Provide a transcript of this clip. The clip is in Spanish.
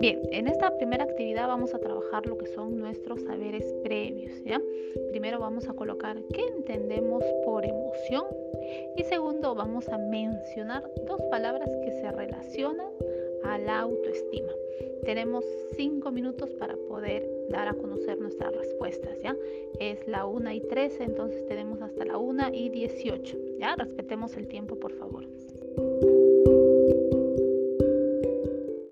Bien, en esta primera actividad vamos a trabajar lo que son nuestros saberes previos, ¿ya? Primero vamos a colocar qué entendemos por emoción y segundo vamos a mencionar dos palabras que se relacionan a la autoestima. Tenemos cinco minutos para poder dar a conocer nuestras respuestas, ¿ya? Es la 1 y 13, entonces tenemos hasta la 1 y 18, ¿ya? Respetemos el tiempo, por favor.